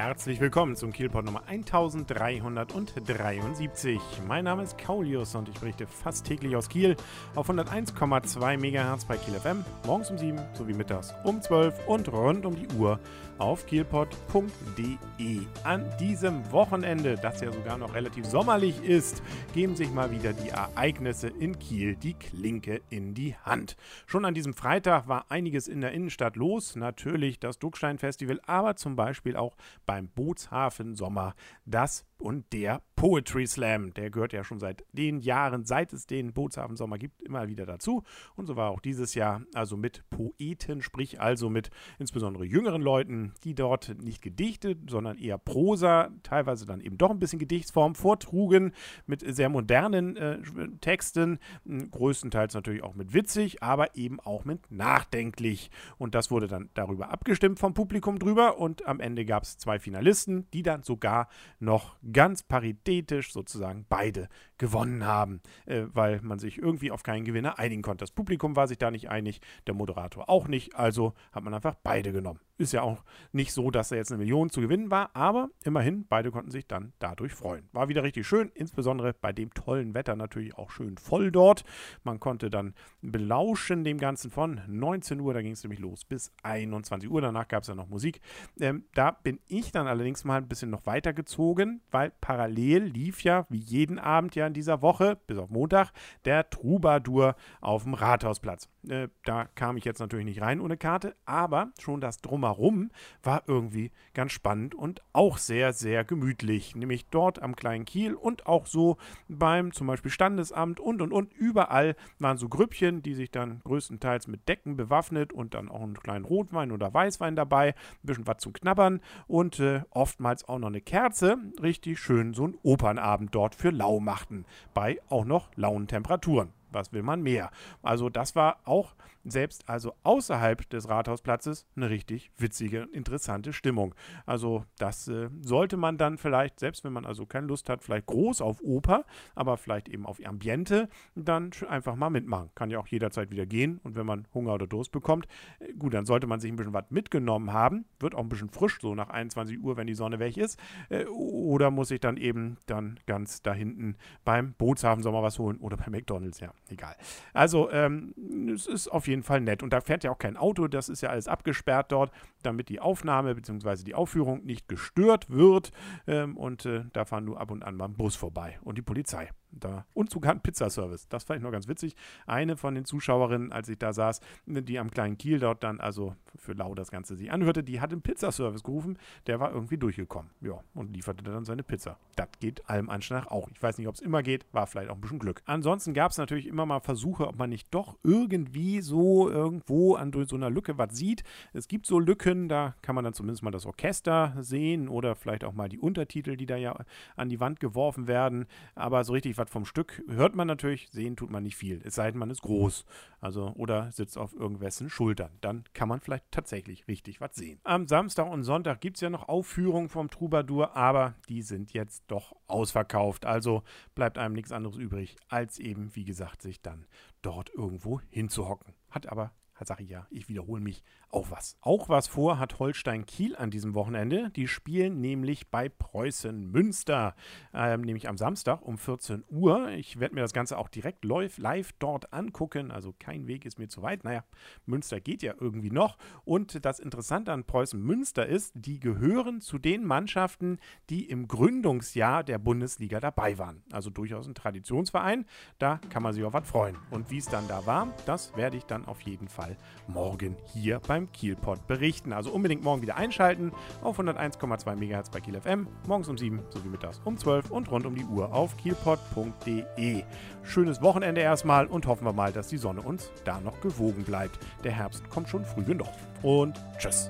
Herzlich willkommen zum Kielpot Nummer 1373. Mein Name ist Kaulius und ich berichte fast täglich aus Kiel auf 101,2 MHz bei Kiel FM, morgens um 7 sowie mittags um 12 und rund um die Uhr auf kielpot.de. An diesem Wochenende, das ja sogar noch relativ sommerlich ist, geben sich mal wieder die Ereignisse in Kiel die Klinke in die Hand. Schon an diesem Freitag war einiges in der Innenstadt los, natürlich das Duckstein Festival, aber zum Beispiel auch beim Bootshafen Sommer das und der Poetry Slam. Der gehört ja schon seit den Jahren, seit es den Bootshafen Sommer gibt, immer wieder dazu. Und so war auch dieses Jahr also mit Poeten, sprich also mit insbesondere jüngeren Leuten, die dort nicht Gedichte, sondern eher Prosa, teilweise dann eben doch ein bisschen Gedichtsform vortrugen, mit sehr modernen äh, Texten, größtenteils natürlich auch mit witzig, aber eben auch mit nachdenklich. Und das wurde dann darüber abgestimmt vom Publikum drüber und am Ende gab es zwei Finalisten, die dann sogar noch ganz paritätisch sozusagen beide gewonnen haben, äh, weil man sich irgendwie auf keinen Gewinner einigen konnte. Das Publikum war sich da nicht einig, der Moderator auch nicht, also hat man einfach beide genommen. Ist ja auch nicht so, dass er jetzt eine Million zu gewinnen war, aber immerhin, beide konnten sich dann dadurch freuen. War wieder richtig schön, insbesondere bei dem tollen Wetter natürlich auch schön voll dort. Man konnte dann belauschen dem Ganzen von 19 Uhr, da ging es nämlich los, bis 21 Uhr. Danach gab es ja noch Musik. Ähm, da bin ich dann allerdings mal ein bisschen noch weitergezogen, weil parallel lief ja, wie jeden Abend ja in dieser Woche, bis auf Montag, der Troubadour auf dem Rathausplatz. Äh, da kam ich jetzt natürlich nicht rein ohne Karte, aber schon das Drumherum war irgendwie ganz spannend und auch sehr, sehr gemütlich. Nämlich dort am kleinen Kiel und auch so beim zum Beispiel Standesamt und und und. Überall waren so Grüppchen, die sich dann größtenteils mit Decken bewaffnet und dann auch einen kleinen Rotwein oder Weißwein dabei, ein bisschen was zum Knabbern und äh, oftmals auch noch eine Kerze. Richtig schön so ein Opernabend dort für lau machten. Bei auch noch lauen Temperaturen was will man mehr? Also das war auch selbst also außerhalb des Rathausplatzes eine richtig witzige, interessante Stimmung. Also das äh, sollte man dann vielleicht, selbst wenn man also keine Lust hat, vielleicht groß auf Oper, aber vielleicht eben auf Ambiente, dann einfach mal mitmachen. Kann ja auch jederzeit wieder gehen und wenn man Hunger oder Durst bekommt, äh, gut, dann sollte man sich ein bisschen was mitgenommen haben. Wird auch ein bisschen frisch, so nach 21 Uhr, wenn die Sonne weg ist. Äh, oder muss ich dann eben dann ganz da hinten beim Bootshafen Sommer was holen oder bei McDonalds, ja, egal. Also ähm, es ist auf jeden Fall nett. Und da fährt ja auch kein Auto, das ist ja alles abgesperrt dort, damit die Aufnahme bzw. die Aufführung nicht gestört wird. Ähm, und äh, da fahren nur ab und an mal ein Bus vorbei und die Polizei. Da. Und sogar ein Pizzaservice. Das fand ich noch ganz witzig. Eine von den Zuschauerinnen, als ich da saß, die am kleinen Kiel dort dann, also für Lau das Ganze sich anhörte, die hat einen Pizzaservice gerufen. Der war irgendwie durchgekommen. Ja, und lieferte dann seine Pizza. Das geht allem Anschein nach auch. Ich weiß nicht, ob es immer geht, war vielleicht auch ein bisschen Glück. Ansonsten gab es natürlich immer mal Versuche, ob man nicht doch irgendwie so irgendwo an so einer Lücke was sieht. Es gibt so Lücken, da kann man dann zumindest mal das Orchester sehen oder vielleicht auch mal die Untertitel, die da ja an die Wand geworfen werden. Aber so richtig was vom Stück hört man natürlich, sehen tut man nicht viel. Es sei denn, man ist groß. Also, oder sitzt auf irgendwessen Schultern. Dann kann man vielleicht tatsächlich richtig was sehen. Am Samstag und Sonntag gibt es ja noch Aufführungen vom Troubadour, aber die sind jetzt doch ausverkauft. Also bleibt einem nichts anderes übrig, als eben, wie gesagt, sich dann dort irgendwo hinzuhocken. Hat aber sage ich ja, ich wiederhole mich, auch was. Auch was vor hat Holstein Kiel an diesem Wochenende. Die spielen nämlich bei Preußen Münster, ähm, nämlich am Samstag um 14 Uhr. Ich werde mir das Ganze auch direkt live, live dort angucken. Also kein Weg ist mir zu weit. Naja, Münster geht ja irgendwie noch. Und das Interessante an Preußen Münster ist, die gehören zu den Mannschaften, die im Gründungsjahr der Bundesliga dabei waren. Also durchaus ein Traditionsverein. Da kann man sich auf was freuen. Und wie es dann da war, das werde ich dann auf jeden Fall morgen hier bei beim Kielpot berichten. Also unbedingt morgen wieder einschalten auf 101,2 MHz bei Kiel FM, morgens um 7 sowie mittags um 12 und rund um die Uhr auf kielpot.de. Schönes Wochenende erstmal und hoffen wir mal, dass die Sonne uns da noch gewogen bleibt. Der Herbst kommt schon früh genug. Und tschüss.